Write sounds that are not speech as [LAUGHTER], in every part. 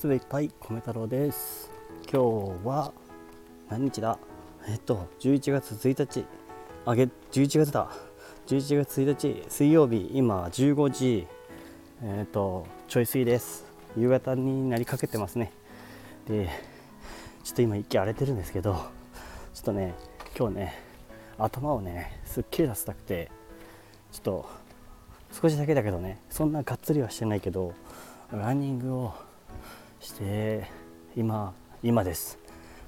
月でいっぱい米太郎です。今日は何日だ？えっと11月1日。あげ11月だ。11月1日水曜日。今15時。えっとちょい過ぎです。夕方になりかけてますね。でちょっと今息荒れてるんですけどちょっとね今日ね頭をねすっきりさせたくてちょっと少しだけだけどねそんながっつりはしてないけどランニングをして今今です。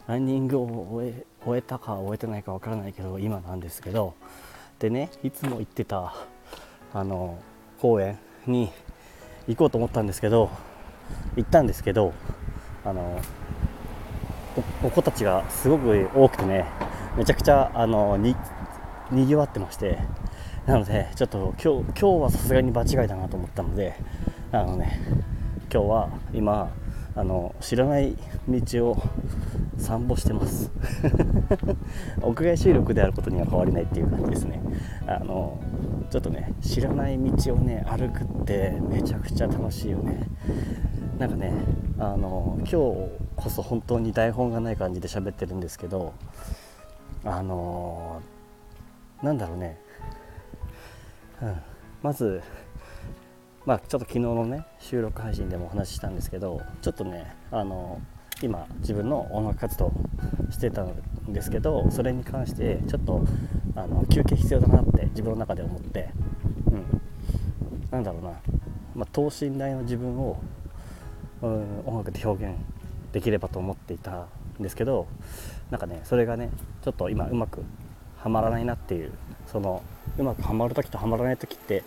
ランニングを終え終えたか終えてないかわからないけど今なんですけど。でねいつも行ってたあの公園に行こうと思ったんですけど行ったんですけどあのお子たちがすごく多くてねめちゃくちゃあのににぎわってまして。なのでちょっと今日今日はさすがに場違いだなと思ったのであのね今日は今あの知らない道を散歩してます。[LAUGHS] 屋外収録であることには変わりないっていう感じですね。あのちょっとね知らない道をね歩くってめちゃくちゃ楽しいよね。なんかねあの今日こそ本当に台本がない感じで喋ってるんですけどあのなんだろうね、うん、まずまあ、ちょっと昨日のね収録配信でもお話ししたんですけどちょっとねあの今自分の音楽活動してたんですけどそれに関してちょっとあの休憩必要だなって自分の中で思って、うん、なんだろうな、まあ、等身大の自分を、うん、音楽で表現できればと思っていたんですけどなんかねそれがねちょっと今うまくはまらないなっていうそのうまくはまる時とはまらない時って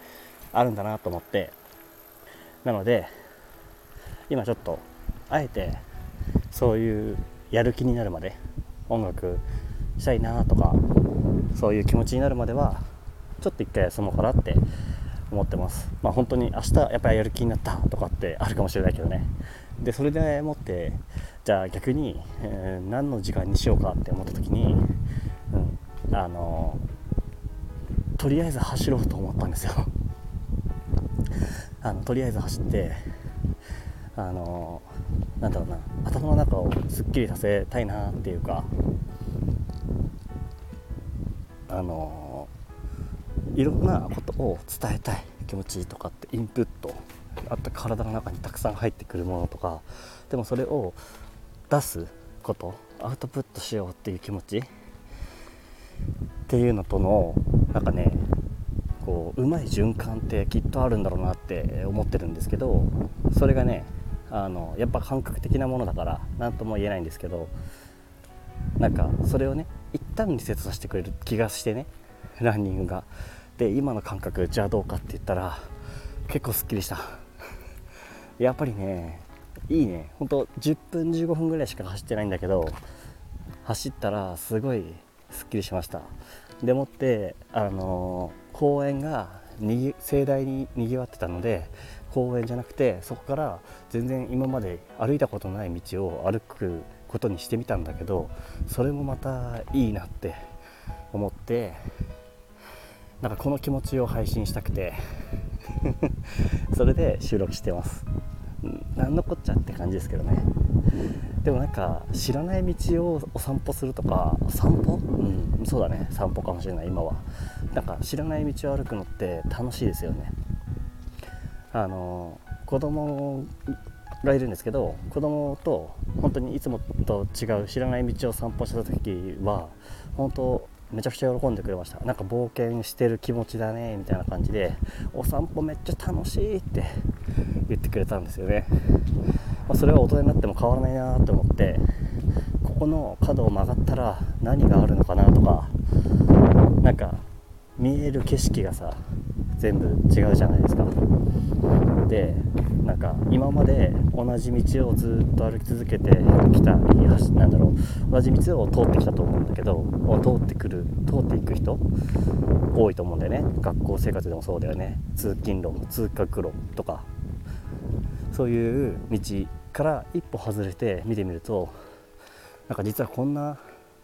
あるんだなと思ってなので今ちょっとあえてそういうやる気になるまで音楽したいなとかそういう気持ちになるまではちょっと一回休もうかなって思ってます。まあ本当に明日やっぱりやる気になったとかって [LAUGHS] あるかもしれないけどね。でそれでもってじゃあ逆に、えー、何の時間にしようかって思った時に、うん、あのとりあえず走ろうと思ったんですよ。あのとりあえず走ってあのなんだろうな頭の中をすっきりさせたいなっていうかあのいろんなことを伝えたい気持ちとかってインプットあった体の中にたくさん入ってくるものとかでもそれを出すことアウトプットしようっていう気持ちっていうのとのなんかねこううまい循環ってきっとあるんだろうなって思ってるんですけどそれがねあのやっぱ感覚的なものだから何とも言えないんですけどなんかそれをね一旦リセットさせてくれる気がしてねランニングが。で今の感覚じゃあどうかって言ったら結構すっきりした。やっぱりねいいね。ほんと10分15分ぐらいしか走ってないんだけど走ったらすごいすっきりしました。でもってあのー公園が盛大ににぎわってたので公園じゃなくてそこから全然今まで歩いたことない道を歩くことにしてみたんだけどそれもまたいいなって思ってなんかこの気持ちを配信したくて [LAUGHS] それで収録してます。何のこっちゃって感じですけどね。でもなんか知らない道をお散歩するとか散歩？うんそうだね。散歩かもしれない今は。なんか知らない道を歩くのって楽しいですよね。あの子供がいるんですけど子供と本当にいつもと違う知らない道を散歩した時は本当めちゃくちゃ喜んでくれました。なんか冒険してる気持ちだねみたいな感じでお散歩めっちゃ楽しいって言ってくれたんですよね。まあ、それは大人になっても変わらないなと思ってここの角を曲がったら何があるのかなとかなんか見える景色がさ全部違うじゃないですか。でなんか今まで同じ道をずっと歩き続けてきたなんだろう同じ道を通ってきたと思うんだけど通ってくる通っていく人多いと思うんだよね。学校生活でもそうだよね。通勤路通学路とか。そういう道から一歩外れて見てみるとなんか実はこんな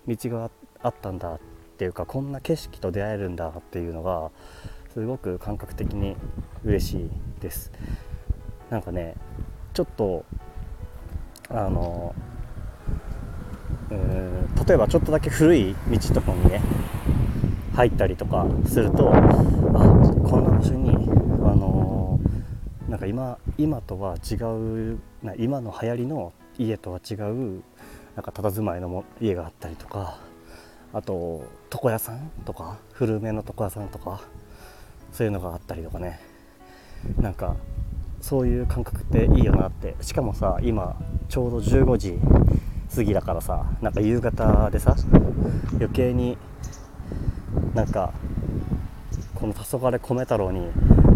道があったんだっていうかこんな景色と出会えるんだっていうのがすごく感覚的に嬉しいです。なんかねちょっとあのうん例えばちょっとだけ古い道とかにね入ったりとかするとあこんな場所になんか今今とは違うな今の流行りの家とは違うなんか佇まいのも家があったりとかあと床屋さんとか古めの床屋さんとかそういうのがあったりとかね。なんかそういう感覚っていいよなって。しかもさ今ちょうど15時過ぎだからさなんか夕方でさ余計になんかこの黄昏米太郎に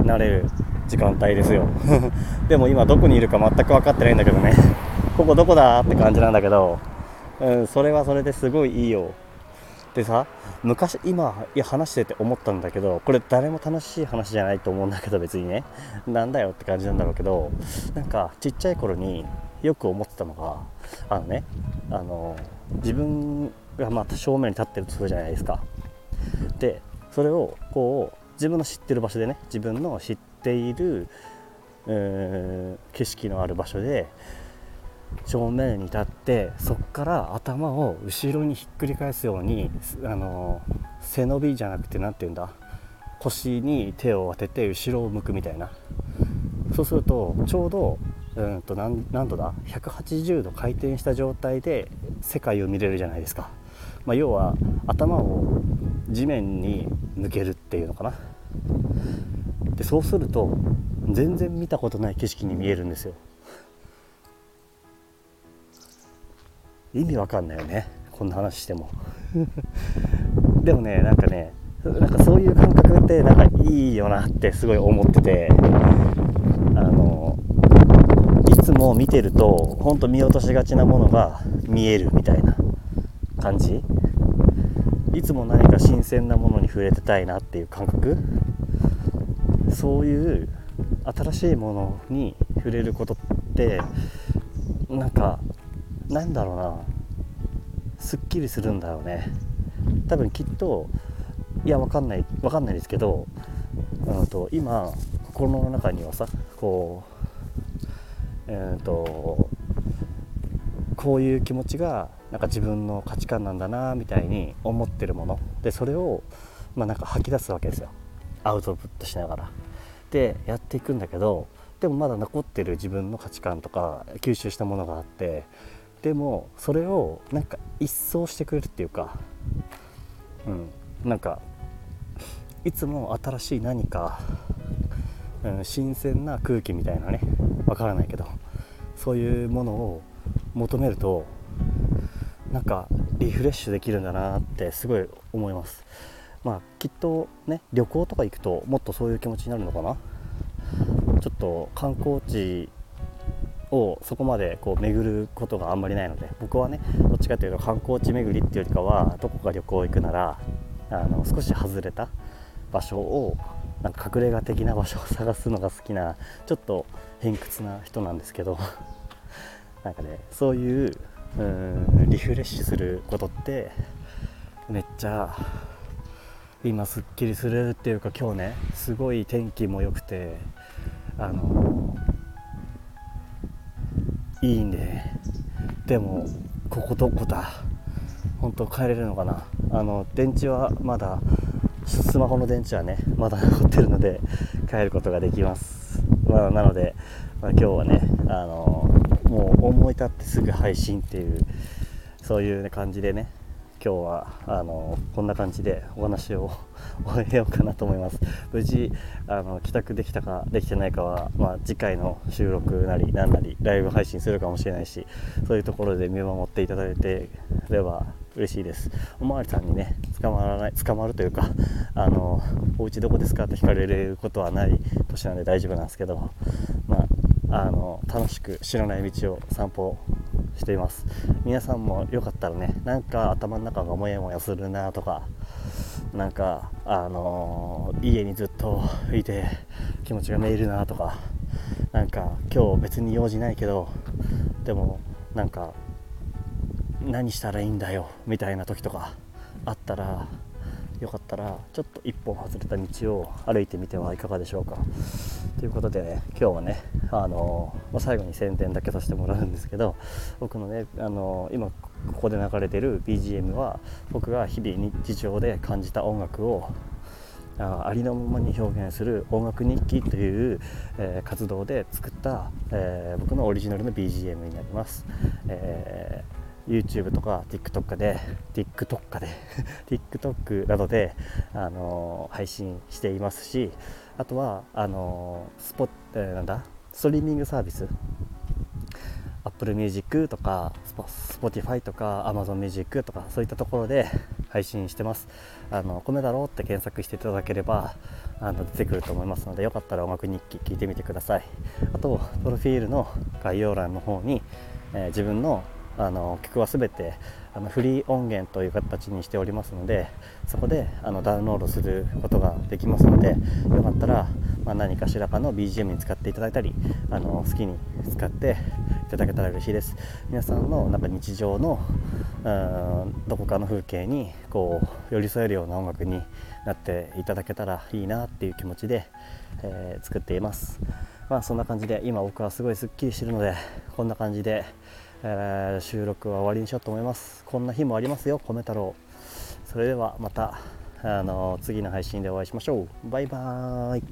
なれる時間帯ですよ。[LAUGHS] でも今どこにいるか全く分かってないんだけどね。[LAUGHS] ここどこだって感じなんだけど、うん、それはそれですごいいいよ。でさ昔今話してて思ったんだけどこれ誰も楽しい話じゃないと思うんだけど別にね。なんだよって感じなんだろうけどなんかちっちゃい頃によく思ってたのがあのねあの自分がまた正面に立ってるとするじゃないですか。でそれをこう自分の知ってる場所でね自分の知っている、えー、景色のある場所で正面に立ってそこから頭を後ろにひっくり返すようにあの背伸びじゃなくて何て言うんだ？腰に手を当てて後ろを向くみたいな。そうするとちょうどうんと何何度だ？180度回転した状態で世界を見れるじゃないですか、まあ、要は頭を地面に抜けるっていうのかな。でそうすると全然見たことない景色に見えるんですよ。意味わかんないよね。こんな話しても。[LAUGHS] でもねなんかねなんかそういう感覚ってなんかいいよなってすごい思ってて。あのいつも見てるとほんと見落としがちなものが見えるみたいな感じ。いつも何か新鮮なものに触れてたいなっていう感覚。そういう新しいものに触れることってなんかなんだろうな。すっきりするんだろうね。多分きっといやわかんないわかんないですけど、うんと、今心の中にはさこうえっ、ー、とこういう気持ちがなんか自分の価値観なんだなみたいに思ってるもの。でそれをまあなんか吐き出すわけですよ。アウトプットしながら。でやっていくんだけどでもまだ残ってる自分の価値観とか吸収したものがあってでもそれをなんか一掃してくれるっていうかうんなんかいつも新しい何か、うん、新鮮な空気みたいなねわからないけどそういうものを求めるとなんかリフレッシュできるんだなってすごい思います。まあきっとね旅行とか行くともっとそういう気持ちになるのかな。ちょっと観光地をそこまでこう巡ることがあんまりないので僕はねどっちかというと観光地巡りっていうよりかはどこか旅行行くならあの少し外れた場所をなんか隠れ家的な場所を探すのが好きなちょっと偏屈な人なんですけど [LAUGHS] なんかねそういううんリフレッシュすることってめっちゃ今すっきりするっていうか今日ねすごい天気も良くてあのいいねでもここどこだ本当帰れるのかな。あの電池はまだスマホの電池はねまだ残ってるので帰ることができます、まあ、なので、まあ、今日はねあのもう思い立ってすぐ配信っていうそういう、感じでね今日はあのこんな感じでお話を終えようかなと思います。[LAUGHS] 無事あの帰宅できたかできてないかは、まあ、次回の収録なり何なりライブ配信するかもしれないしそういうところで見守っていただいてれば嬉しいです。おまわりさんにね捕まらない捕まるというか [LAUGHS] あのお家どこですかって聞かれることはない年なんで大丈夫なんですけどまああの楽しく知らない道を散歩しています。皆さんもよかったらねなんか頭の中がモヤモヤするなとかなんかあのー、家にずっといて気持ちがめいるなとかなんか今日別に用事ないけどでもなんか何したらいいんだよみたいな時とかあったらよかったらちょっと一本外れた道を歩いてみてはいかがでしょうか。ということでね今日はねあの、最後に宣伝だけさせてもらうんですけど僕のねあの今ここで流れてる BGM は僕が日々日常で感じた音楽をありのままに表現する音楽日記という、えー、活動で作った、えー、僕のオリジナルの BGM になります、えー、YouTube とか TikTok で TikTok で [LAUGHS] TikTok などで、あの配信していますしあとはあのスポ、え、なんだ？ストリーミングサービス。Apple Music とか Spotify とか Amazon Music とかそういったところで配信してます。あの米だろうって検索していただければあの出てくると思いますのでよかったら音楽日記聞いてみてください。あとプロフィールの概要欄の方に、えー、自分のあの曲は全てあのフリー音源という形にしておりますのでそこであのダウンロードすることができますのでよかったら、まあ、何かしらかの BGM に使っていただいたりあの好きに使っていただけたら嬉しいです。皆さんのなんか日常のうんどこかの風景にこう寄り添えるような音楽になっていただけたらいいなっていう気持ちで、えー、作っています。まあそんな感じで今僕はすごいすっきりしてるのでこんな感じでえー、収録は終わりにしようと思います。こんな日もありますよ米太郎。それではまたあの次の配信でお会いしましょう。バイバーイ。